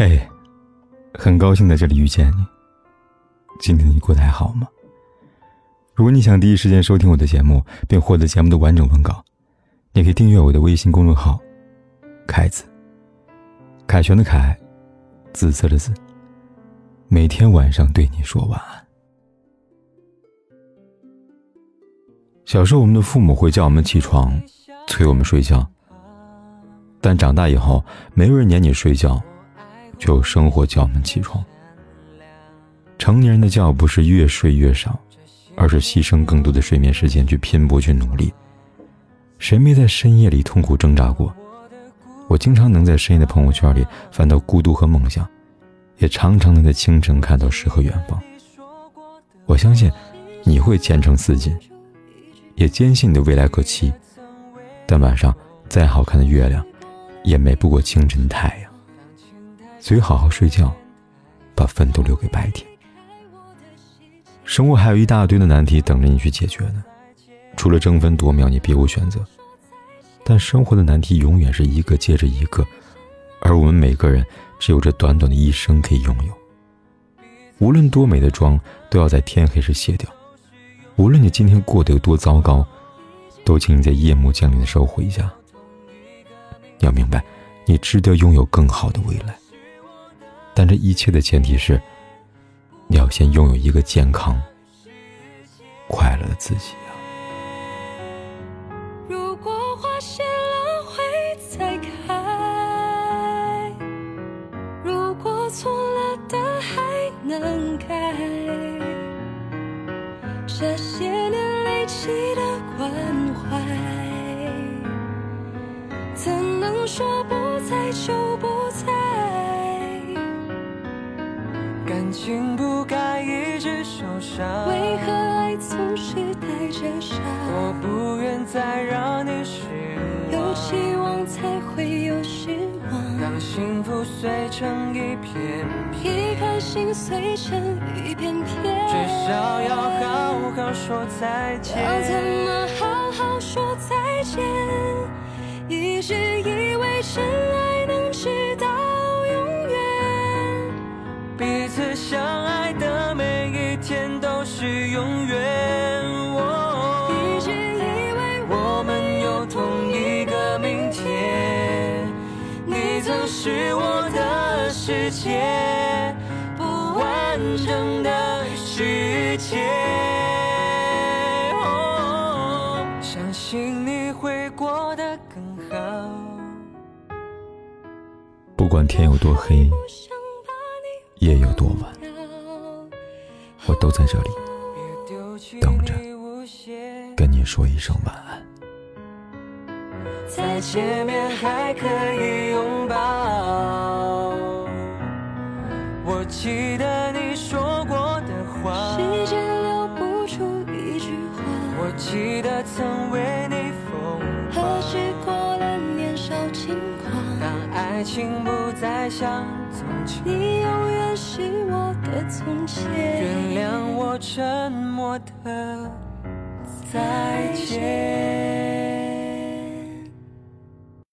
嘿，很高兴在这里遇见你。今天你过得还好吗？如果你想第一时间收听我的节目，并获得节目的完整文稿，你可以订阅我的微信公众号“凯子”。凯旋的凯，紫色的紫。每天晚上对你说晚安。小时候，我们的父母会叫我们起床，催我们睡觉。但长大以后，没有人撵你睡觉。就有生活叫我们起床。成年人的觉不是越睡越少，而是牺牲更多的睡眠时间去拼搏去努力。谁没在深夜里痛苦挣扎过？我经常能在深夜的朋友圈里翻到孤独和梦想，也常常能在清晨看到诗和远方。我相信你会前程似锦，也坚信你的未来可期。但晚上再好看的月亮，也美不过清晨的太阳。所以好好睡觉，把奋斗留给白天。生活还有一大堆的难题等着你去解决呢，除了争分夺秒，你别无选择。但生活的难题永远是一个接着一个，而我们每个人只有这短短的一生可以拥有。无论多美的妆，都要在天黑时卸掉；无论你今天过得有多糟糕，都请你在夜幕降临的时候回家。要明白，你值得拥有更好的未来。但这一切的前提是，你要先拥有一个健康、快乐的自己啊！如果花谢了会再开，如果错了的还能改，这些年累积的关怀，怎能说不在就不在？情不该一直受伤，为何爱总是带着伤？我不愿再让你失望，有期望才会有失望。当幸福碎成一片片，一颗心碎成一片片，至少要好好说再见。要怎么好好说再见？一直以为真相爱的每一天都是永远。一直以为我们有同一个明天，你曾是我的世界，不完整的世界。相信你会过得更好。不管天有多黑，夜有多晚。我都在这里等着，跟你说一声晚安。再见面还可以拥抱，我记得你说过的话，时间留不住一句话。我记得曾为你疯狂，爱情不再像从前，你永远是我的从前。原谅我沉默的再见。